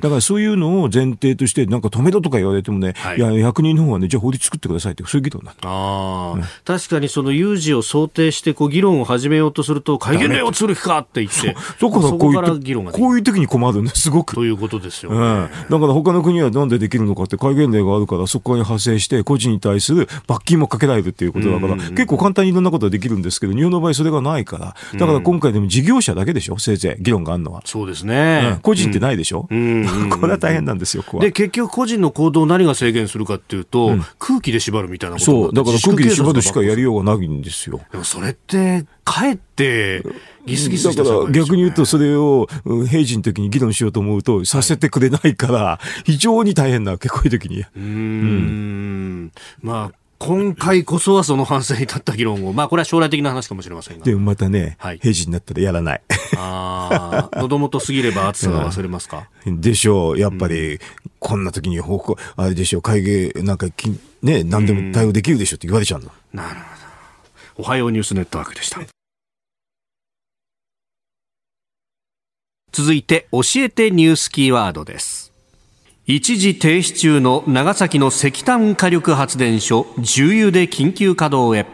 だからそういうのを前提として、なんか止めろとか言われてもね、はい、いや、役人の方はね、じゃあ法律作ってくださいって、そういう議論なあ、うん、確かにその有事を想定してこう議論を始めようとすると、戒厳令をする気かって言って、そこからこういう議論がこういう時に困るんですごく。ということですよ、ね、うん、だから他の国はなんでできるのかって、戒厳令があるから、そこに派生して、個人に対する罰金もかけられるっていうことだから、結構簡単にいろんなことができるんですけど、日本の場合、それがないから、だから今回でも事業者だけでしょ、せいぜい議論があるのは。そうですね、うん、個人ってないでしょ、うん、これは大変なんですよ。で、結局、個人の行動を何が制限するかっていうと、空気で縛るみたいなことそう、だから空気で縛るしかやりようがないんですよ。でもそれって、かえって、ギスギスだから逆に言うとそれを平時の時に議論しようと思うとさせてくれないから非常に大変なわけこういう時に。うんうん。まあ今回こそはその反省に立った議論を、まあこれは将来的な話かもしれませんが。でもまたね、はい、平時になったらやらない。ああ、喉元すぎれば暑さが忘れますか、でしょう。やっぱり、こんな時に報告、あれでしょう、会議、なんかき、ね、何でも対応できるでしょって言われちゃうの。なるほど。おはようニュースネットワークでした。続いて、教えてニュースキーワードです。一時停止中の長崎の石炭火力発電所重油で緊急稼働へ。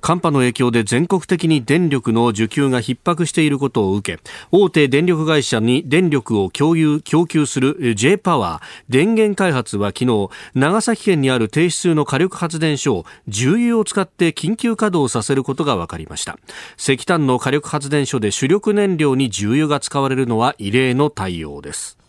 寒波の影響で全国的に電力の需給が逼迫していることを受け大手電力会社に電力を共有供給する J パワー電源開発は昨日長崎県にある停止中の火力発電所を重油を使って緊急稼働させることが分かりました。石炭の火力発電所で主力燃料に重油が使われるのは異例の対応です。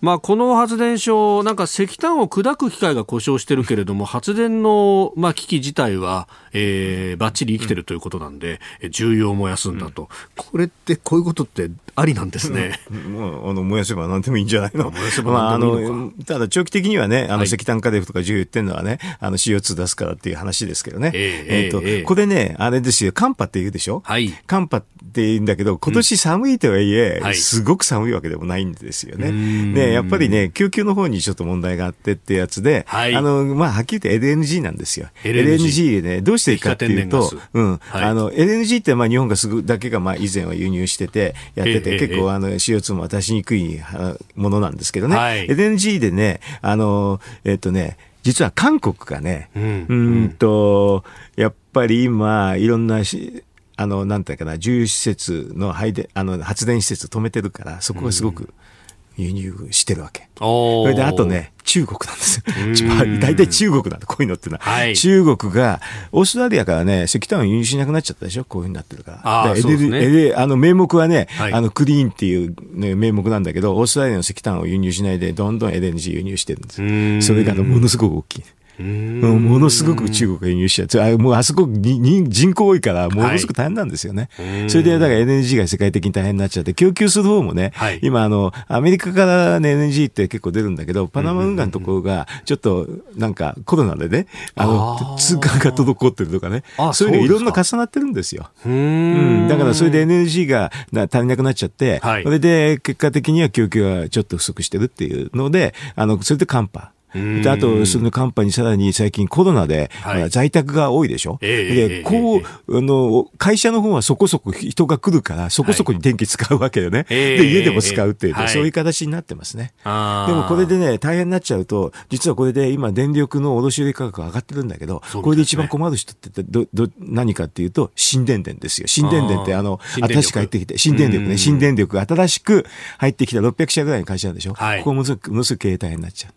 まあ、この発電所、なんか石炭を砕く機械が故障してるけれども、発電の、まあ、機器自体は、えー、ばっちり生きてるということなんで、うん、重要を燃やすんだと、うん、これってこういうことってありなんですね。もう あの燃やせば何でもいいんじゃないの？燃やせばまあ、あのただ長期的にはね、あの石炭火力とか重油っていうのはね、あの CO2 出すからっていう話ですけどね。えー、えー、と、えー、これね、あれですよ、寒波って言うでしょ？はい。寒波って言うんだけど、今年寒いとはいえ、うん、すごく寒いわけでもないんですよね。で、やっぱりね、救急の方にちょっと問題があってってやつで、はい、あの、まあ、はっきり言って LNG なんですよ。LNG, LNG ね、どうしていいかっていうと、うん、はい、あの、LNG ってまあ日本がすぐだけがまあ以前は輸入してて、やってて、結構あの CO2 も渡しにくいものなんですけどね、はい、LNG でね、あの、えっとね、実は韓国がね、うん、うんと、やっぱり今、いろんなし、あの、なんていうかな、重油施設の配電、あの、発電施設止めてるから、そこがすごく、輸入してるわけ。それであとね、中国なんですよ。大体中国なんだ、こういうのってのは。はい、中国が、オーストラリアからね、石炭を輸入しなくなっちゃったでしょ？こういうふうになってるから。あエね、あの名目はね、はい、あのクリーンっていう、ね、名目なんだけど、オーストラリアの石炭を輸入しないで、どんどん LNG 輸入してるんですそれがものすごく大きい。ものすごく中国が輸入しちゃう。もうあそこに人口多いから、ものすごく大変なんですよね。はい、それで、だから NG が世界的に大変になっちゃって、供給する方もね、はい、今、あの、アメリカからね、NG って結構出るんだけど、パナマ運河のところが、ちょっと、なんか、コロナでね、あの、通関が滞ってるとかね、そういうのいろんな重なってるんですよ。うん。だから、それで NG が足りなくなっちゃって、はい、それで、結果的には供給がちょっと不足してるっていうので、あの、それで寒波。であと、その寒波にさらに最近コロナで、はい、在宅が多いでしょ？えー、で、こう、あの、会社の方はそこそこ人が来るから、そこそこに電気使うわけよね。はい、で、家でも使うっていう、そういう形になってますね。でもこれでね、大変になっちゃうと、実はこれで今電力の卸売価格が上がってるんだけど、ね、これで一番困る人ってど、ど、何かっていうと、新電電ですよ。新電電ってあの、新しく入ってきて、新電力ね、新電力。が新しく入ってきた600社ぐらいの会社なんでしょ？はい、ここものすごく経営大変になっちゃう。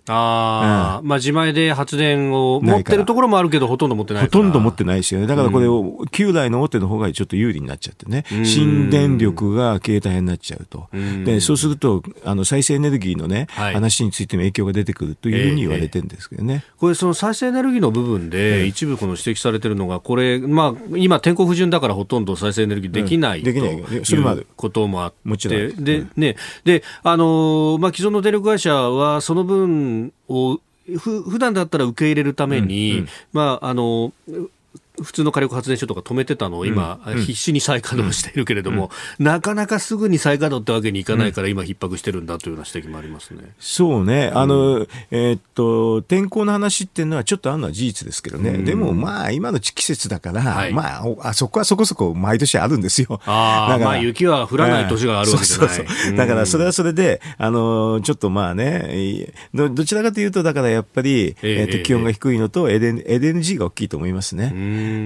まあ自前で発電を持ってるところもあるけど、ほとんど持ってないほとんど持ってないですよね。だからこれ、を旧来の大手の方がちょっと有利になっちゃってね、新電力が経営大変になっちゃうと。で、そうすると、あの、再生エネルギーのね、はい、話についても影響が出てくるというふうに言われてるんですけどね。えー、これ、その再生エネルギーの部分で、一部この指摘されてるのが、これ、まあ、今、天候不順だからほとんど再生エネルギーできない、うん、できない。それもある。こともあって。もちろん。で、ね、で、あの、まあ、既存の電力会社は、その分をふ普段だったら受け入れるために、うんうん、まあ、あの、普通の火力発電所とか止めてたのを今、必死に再稼働しているけれども、なかなかすぐに再稼働ってわけにいかないから、今、逼迫してるんだというような指摘もありますね。そうね、あのえー、っと天候の話っていうのは、ちょっとあるのは事実ですけどね、でもまあ、今の季節だから、はい、まあ、あそこはそこそこ毎年あるんですよ。あだからまあ、雪は降らない年があるわけじゃない、だからそれはそれで、あのちょっとまあねど、どちらかというと、だからやっぱり、えー、っと気温が低いのと、LNG が大きいと思いますね。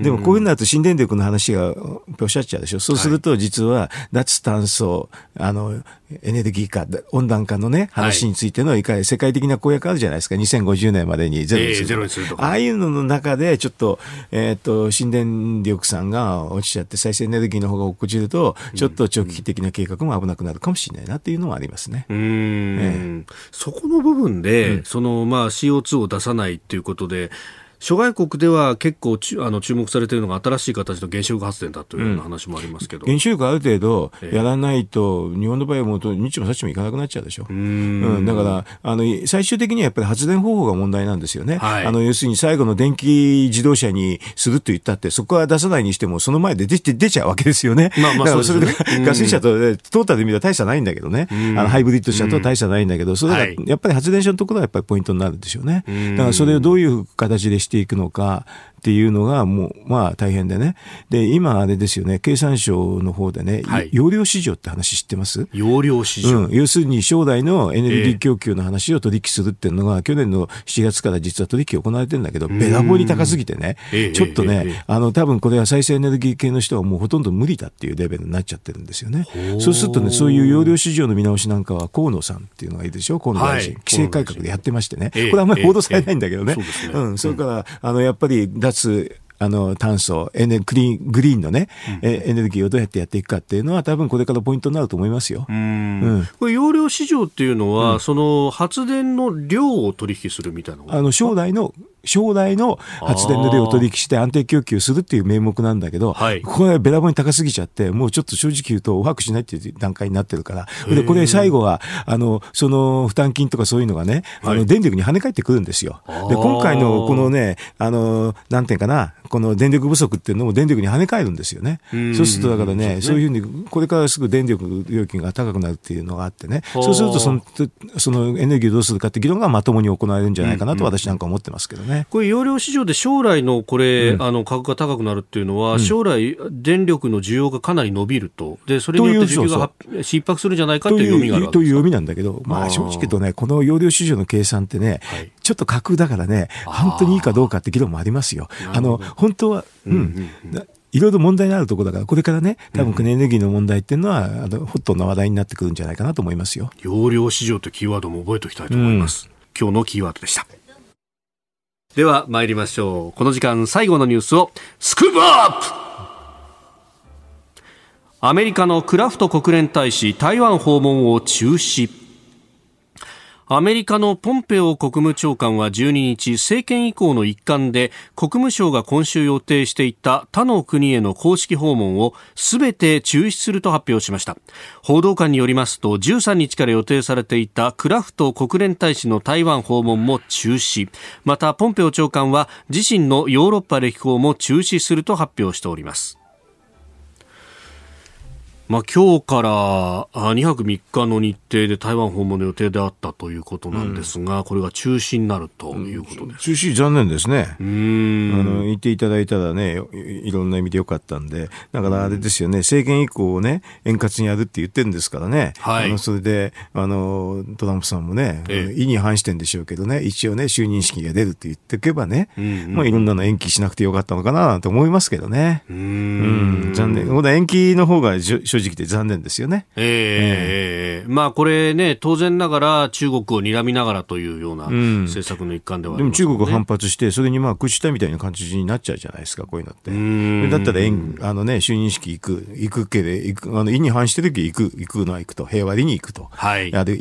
でもこういうのだと新電力の話がおっしゃっちゃうでしょ。そうすると実は脱炭素、あの、エネルギー化、温暖化のね、話についての、いかに世界的な公約あるじゃないですか。2050年までにゼロにする。えー、ゼロにするとか。ああいうのの中で、ちょっと、えっ、ー、と、新電力さんが落ちちゃって、再生エネルギーの方が落ちると、ちょっと長期的な計画も危なくなるかもしれないなっていうのもありますね。うん、えー、そこの部分で、うん、その、まあ、CO2 を出さないっていうことで、諸外国では結構あの注目されているのが新しい形の原子力発電だというような話もありますけど、うん、原子力ある程度やらないと、日本の場合はもう日もさっちもいかなくなっちゃうでしょ。うん,、だからあの最終的にはやっぱり発電方法が問題なんですよね。はい、あの要するに最後の電気自動車にすると言ったって、そこは出さないにしても、その前で出出ちゃうわけですよね。まあまあだからそれで、ガソリン車と、トータルで見たら大差ないんだけどね、あのハイブリッド車とは大差ないんだけど、それがやっぱり発電所のところがやっぱりポイントになるんでしょうね。だからそれをどういう形でしていくのか、っていうのがもう、まあ大変でね。で、今あれですよね、経産省の方でね、はい、容量市場って話知ってます？容量市場、うん、要するに将来のエネルギー供給の話を取引するっていうのが、えー、去年の7月から実は取引行われてるんだけど、べらぼうに高すぎてね、ちょっとね、えー、あの、多分これは再生エネルギー系の人はもうほとんど無理だっていうレベルになっちゃってるんですよね。そうするとね、そういう容量市場の見直しなんかは河野さんっていうのがいるでしょ、河野大臣、はい、規制改革でやってましてね、これあんまり報道されないんだけどね。えー、うん、それから、あの、やっぱり脱あの炭素エネクリーン、グリーンのね、うん、エネルギーをどうやってやっていくかっていうのは、多分これからポイントになると思いますよ。うん、これ、容量市場っていうのは、うん、その発電の量を取引するみたいなあの将来の将来の発電の量を取引して安定供給するっていう名目なんだけど、はい、ここがべらぼうに高すぎちゃって、もうちょっと正直言うと、お把握しないっていう段階になってるから、で、これ最後は、あの、その負担金とかそういうのがね、あの、電力に跳ね返ってくるんですよ。で、今回のこのね、あの、なんていうかな、この電力不足っていうのも電力に跳ね返るんですよね。そうするとだからね、そういうふうに、これからすぐ電力料金が高くなるっていうのがあってね、そうするとその、そのエネルギーをどうするかって議論がまともに行われるんじゃないかなと私なんか思ってますけどね。これ容量市場で将来のこれ、うん、あの価格が高くなるっていうのは、うん、将来電力の需要がかなり伸びると。で、それによって需給が逼迫するんじゃないかという読みがあるという読みなんだけど、まあ正直言うとね、この容量市場の計算ってね、はい、ちょっと架空だからね、本当にいいかどうかって議論もありますよ。あの、本当は、うん、うん。いろいろ問題のあるところだから、これからね、多分クレエネルギーの問題っていうのは、あのホットな話題になってくるんじゃないかなと思いますよ。容量市場ってキーワードも覚えておきたいと思います。うん、今日のキーワードでした。では参りましょう。この時間最後のニュースをスクープアップアメリカのクラフト国連大使台湾訪問を中止。アメリカのポンペオ国務長官は12日政権移行の一環で国務省が今週予定していた他の国への公式訪問をすべて中止すると発表しました。報道官によりますと13日から予定されていたクラフト国連大使の台湾訪問も中止。またポンペオ長官は自身のヨーロッパ歴訪も中止すると発表しております。まあ、今日から2泊3日の日程で台湾訪問の予定であったということなんですが、うん、これが中止になるということです、中止残念ですね。うん。あの言っていただいたらねいろんな意味でよかったんで、だからあれですよね、政権以降をね、円滑にやるって言ってるんですからね、はい、あのそれであのトランプさんもね、ええ、意に反してんでしょうけどね、一応ね、就任式が出るって言っておけばね、うんうん、まあ、いろんなの延期しなくてよかったのかなと思いますけどね。うん。うん。残念。延期の方が正直で残念ですよね。えー、えー、まあこれね、当然ながら中国を睨みながらというような政策の一環では、ねうん、でも中国反発して、それにまあ屈したみたいな感じになっちゃうじゃないですか、こういうのって。だったらあの、ね、就任式行く、行くけで、行くあの意に反してる時行く、行くのは行くと、平和に行くと。はい、やで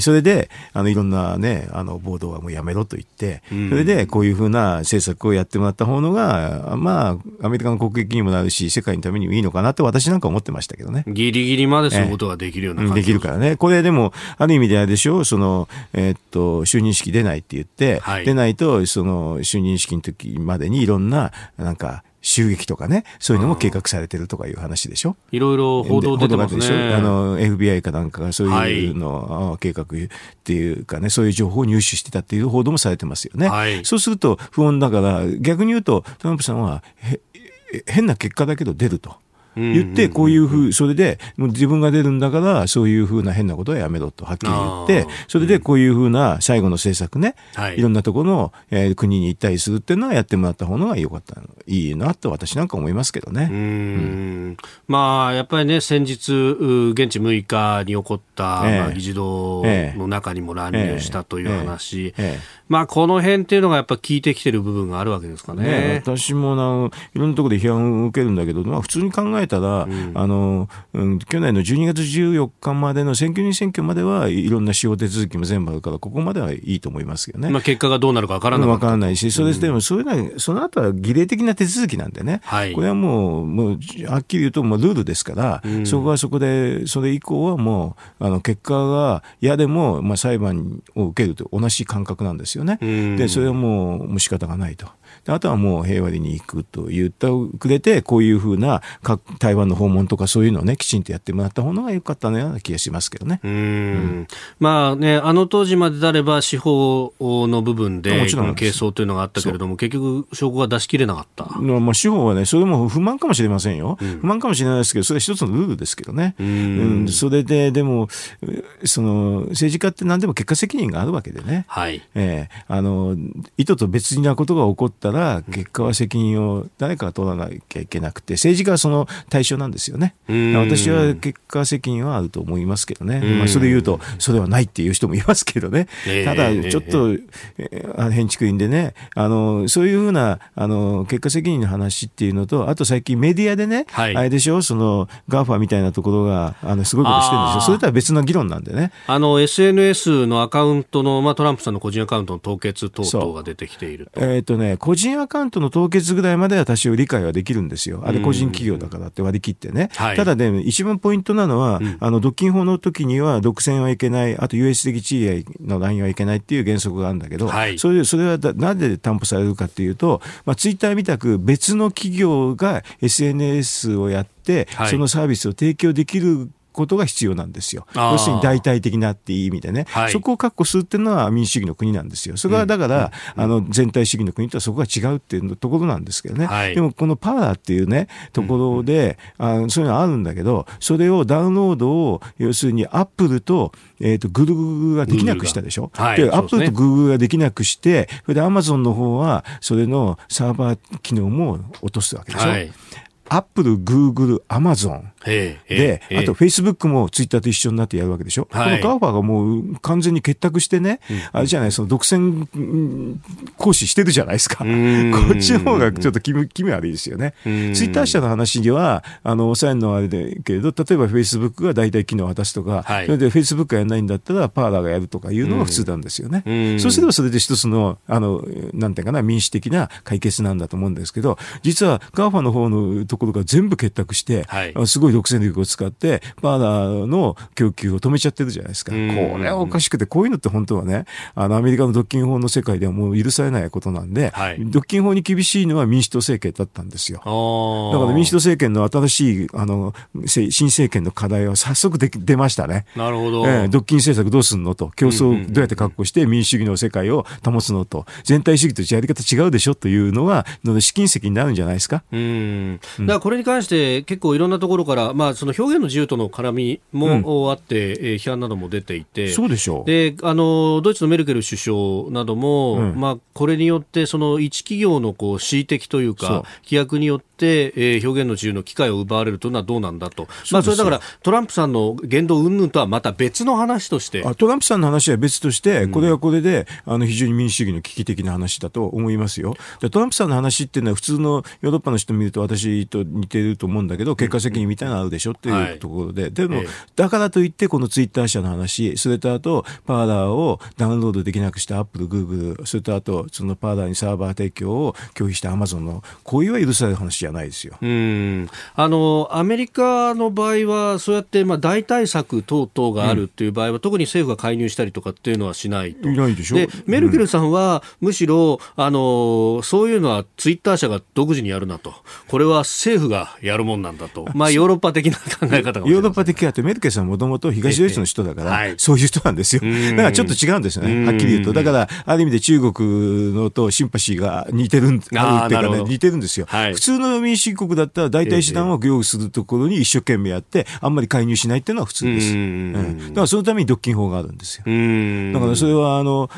それであのいろんな、ね、あの暴動はもうやめろと言って、それでこういうふうな政策をやってもらった方のが、まあ、アメリカの国益にもなるし、世界のためにもいいのかなって私なんか思ってましたけどね。ギリギリまでそのことができるような感じ、できるからね。これでも、ある意味であれでしょう、その、えー、っと、就任式出ないって言って、はい、出ないと、その、就任式の時までにいろんな、なんか、襲撃とかね、そういうのも計画されてるとかいう話でしょ。いろいろ報道出てますね。あの、FBI かなんかがそういうのを計画っていうかね、そういう情報を入手してたっていう報道もされてますよね。はい、そうすると不穏だから、逆に言うと、トランプさんは、変な結果だけど出ると。言って、こういうふう、それで、自分が出るんだから、そういうふうな変なことはやめろとはっきり言って、それでこういうふうな最後の政策ね、い。ろんなところの、え国に行ったりするっていうのはやってもらった方が良かった、いいなと私なんか思いますけどね。うん、まあ、やっぱりね、先日、現地6日に起こった、まあ、議事堂の中にも乱入したという話、まあ、この辺っていうのがやっぱ効いてきてる部分があるわけですかね。ね私もな、いろんなところで批判を受けるんだけど、まあ、普通に考えたら、うん、あの、うん、去年の12月14日までの選挙人選挙まではいろんな司法手続きも全部あるから、ここまではいいと思いますよね。まあ、結果がどうなるかわからない。わからないし、それでも、そういうのは、その後は儀礼的な手続きなんでね。はい、これはもう、もう、はっきり言うと、もうルールですから、うん、そこはそこで、それ以降はもう、あの、結果が嫌でも、まあ、裁判を受けると同じ感覚なんですよね。で、それはもう、もう仕方がないと。あとはもう平和に行くと言ってくれて、こういうふうな台湾の訪問とかそういうのをね、きちんとやってもらった方が良かったのような気がしますけどね。うんうんまあね、あの当時までであれば司法の部分で、もちろん係争というのがあったけれども、結局証拠が出し切れなかった。まあ司法はね、それも不満かもしれませんよ。うん、不満かもしれないですけど、それは一つのルールですけどね。うん、それで、でも、その政治家って何でも結果責任があるわけでね。はい。ええー、あの、意図と別なことが起こったら、結果は責任を誰かが取らなきゃいけなくて、政治家はその対象なんですよね。私は結果責任はあると思いますけどね。まあ、それ言うと、それはないっていう人もいますけどね。ただ、ちょっと、えー、建築員でね、あの、そういうふうな、あの、結果責任の話っていうのと、あと最近メディアでね、はい、あれでしょ、その、 GAFA みたいなところが、あの、すごいことしてるんでしょ。それとは別の議論なんでね。あの、SNS のアカウントの、まあ、トランプさんの個人アカウントの凍結等々が出てきていると。えっ、ー、とね、個人アカウントの凍結ぐらいまでは多少理解はできるんですよ。あれ個人企業だからって割り切ってね。ただね、一番ポイントなのは、うん、あの、独禁法の時には独占はいけない、あと US 的地位のラインはいけないっていう原則があるんだけど、はい、それそれはなぜ担保されるかっていうと、まあ、ツイッターみたく別の企業が SNS をやって、はい、そのサービスを提供できることが必要なんですよ。要するに代替的なっていう意味でね、はい、そこを確保するっていうのは民主主義の国なんですよ。それはだから、うん、あの全体主義の国とはそこが違うっていうところなんですけどね。はい、でもこのパワーっていうね、ところで、うん、あそういうのあるんだけど、それをダウンロードを、要するにアップルと、えっ、ー、と、グルグができなくしたでしょ？はい、で、アップルとグーグルができなくして、それでアマゾンの方は、それのサーバー機能も落とすわけでしょ？はいアップル、グーグル、アマゾンで、あとフェイスブックもツイッターと一緒になってやるわけでしょ。はい、この GAFA がもう完全に結託してね、うん、あれじゃない、その独占行使してるじゃないですか。こっちの方がちょっと気味気味悪いですよね。ツイッター社の話には、あの、抑えるのはあれだけれど、例えばフェイスブックが代替機能を渡すとか、はい、それでフェイスブックがやらないんだったらパーラーがやるとかいうのが普通なんですよね。そうすればそれで一つの、あの、なんていうかな、民主的な解決なんだと思うんですけど、実は GAFA の方のところが全部結託して、はい、すごい独占力を使って、パーラーの供給を止めちゃってるじゃないですか。これはおかしくて、こういうのって本当はね、あの、アメリカの独禁法の世界ではもう許されないことなんで、はい、独禁法に厳しいのは民主党政権だったんですよ。だから民主党政権の新しい、あの、新政権の課題は早速で出ましたね。なるほど。えー、独禁政策どうすんのと、競争をどうやって確保して民主主義の世界を保つのと、全体主義とやり方違うでしょというのは、試金石になるんじゃないですか。うん。だからこれに関して結構いろんなところから、まあ、その表現の自由との絡みもあって、うん、え批判なども出ていて、そうでしょう。であのドイツのメルケル首相なども、うん、まあ、これによって、その一企業のこう恣意的というか、規約によって、えー、表現の自由の機会を奪われるというのはどうなんだと、まあ、それだからトランプさんの言動云々とはまた別の話として。トランプさんの話は別として、これはこれで、あの非常に民主主義の危機的な話だと思いますよ。でトランプさんの話っていうのは、普通のヨーロッパの人見ると、私と似てると思うんだけど、結果責任みたいなのあるでしょっていうところで、はい、でも、だからといって、このツイッター社の話、それとあと、パーラーをダウンロードできなくしたアップル、グーグル、それとあと、そのパーラーにサーバー提供を拒否したアマゾンの、こういうは許される話じゃないですよ。うん。あのアメリカの場合は、そうやってまあ代替策等々があるっていう場合は、うん、特に政府が介入したりとかっていうのはしないと。いないでしょ？でメルケルさんは、むしろあのそういうのはツイッター社が独自にやるなと、これは政府がやるもんなんだと、まあ、ヨーロッパ的な考え方ヨーロッパ的かってメルケルさんもともと東ドイツの人だから、はい、そういう人なんですよ。だからちょっと違うんですよね、はっきり言うと。だから、ある意味で中国のとシンパシーが似てるん、あるっていうかね、似てるんですよ。はい、普通の民主主義国だったら大体手段を用意するところに一生懸命やって、あんまり介入しないっていうのは普通です。うん、だからそのために独禁法があるんですよ。だからそれは、あの、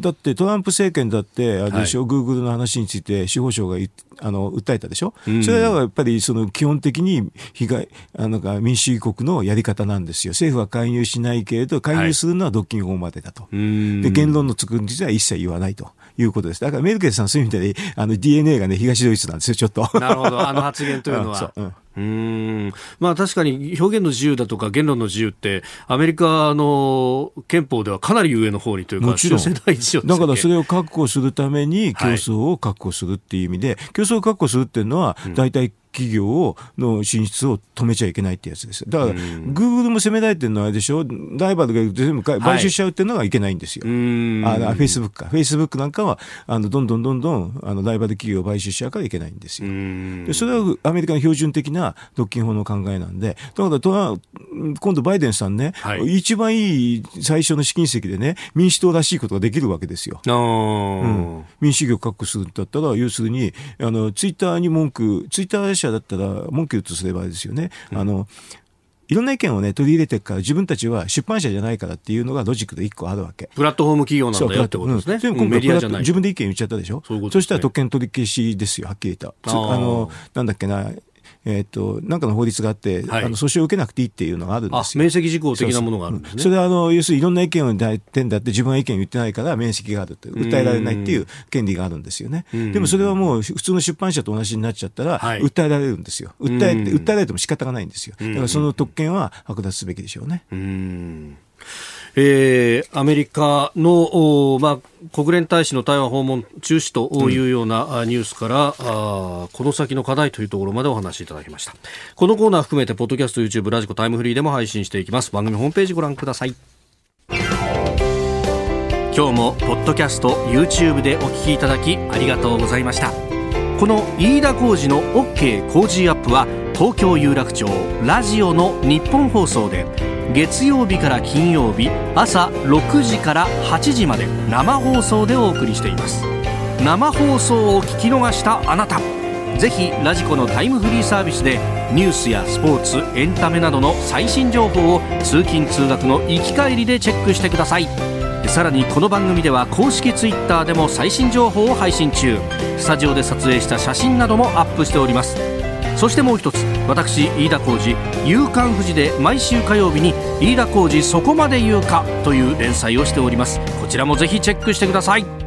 だってトランプ政権だって、あれでしょ、グーグルの話について司法省があの訴えたでしょ、うん、それれはやっぱりその基本的に被害、あの民主主義国のやり方なんですよ。政府は介入しないけれど、介入するのは独禁法までだと。はい、で、言論の作るについては一切言わないと。いうことです。だからメルケルさんそういう意味で、あの DNA がね、東ドイツなんですよ、ちょっと。なるほど、あの発言というのは。うんう。ん。まあ確かに表現の自由だとか言論の自由ってアメリカの憲法ではかなり上の方にというかもちろん。だからそれを確保するために競争を確保するっていう意味で、はい、競争を確保するっていうのは大体企業をの進出を止めちゃいけないってやつです。だから、グーグルも責められてるのはあれでしょ、ライバルが全部買収しちゃうっていうのがいけないんですよ。はい、あフェイスブックか、フェイスブックなんかは、あのどんどんどんどんあのライバル企業を買収しちゃうからいけないんですよ。でそれはアメリカの標準的な独禁法の考えなんで、だからと今度、バイデンさんね、はい、一番いい最初の試金石でね、民主党らしいことができるわけですよ。うん、民主主義を確保するんだったら、要するに、あのツイッターに文句、ツイッター社だったら文句言うとすればですよね。うん、あのいろんな意見をね、取り入れてるから、自分たちは出版社じゃないからっていうのがロジックで一個あるわけ。プラットフォーム企業なんだよってことですね。うん、今回自分で意見言っちゃったでしょ？そう、ね、そしたら特権取り消しですよ、はっきり言った。あの、なんだっけな、えーと、なんかの法律があって、はい、あの訴訟を受けなくていいっていうのがあるんですよ。免責事項的なものがあるんですね。それはあの要するにいろんな意見を言ってんだって自分は意見言ってないから免責があるって訴えられないっていう権利があるんですよね。でもそれはもう普通の出版社と同じになっちゃったら、訴えられるんですよ。訴え訴えられても仕方がないんですよ。だからその特権は剥奪すべきでしょうね。うんえー、アメリカの、まあ、国連大使の台湾訪問中止というようなニュースから、うん、あこの先の課題というところまでお話しいただきました。このコーナー含めてポッドキャスト YouTube ラジコタイムフリーでも配信していきます。番組ホームページご覧ください。今日もポッドキャスト YouTube でお聞きいただきありがとうございました。この飯田浩司の OK 工事アップは東京有楽町ラジオの日本放送で月曜日から金曜日朝6時から8時まで生放送でお送りしています。生放送を聞き逃したあなたぜひラジコのタイムフリーサービスでニュースやスポーツエンタメなどの最新情報を通勤通学の行き帰りでチェックしてください。さらにこの番組では公式 Twitter でも最新情報を配信中。スタジオで撮影した写真などもアップしております。そしてもう一つ私飯田浩司「夕刊富士」で毎週火曜日に「飯田浩司そこまで言うか」という連載をしております。こちらもぜひチェックしてください。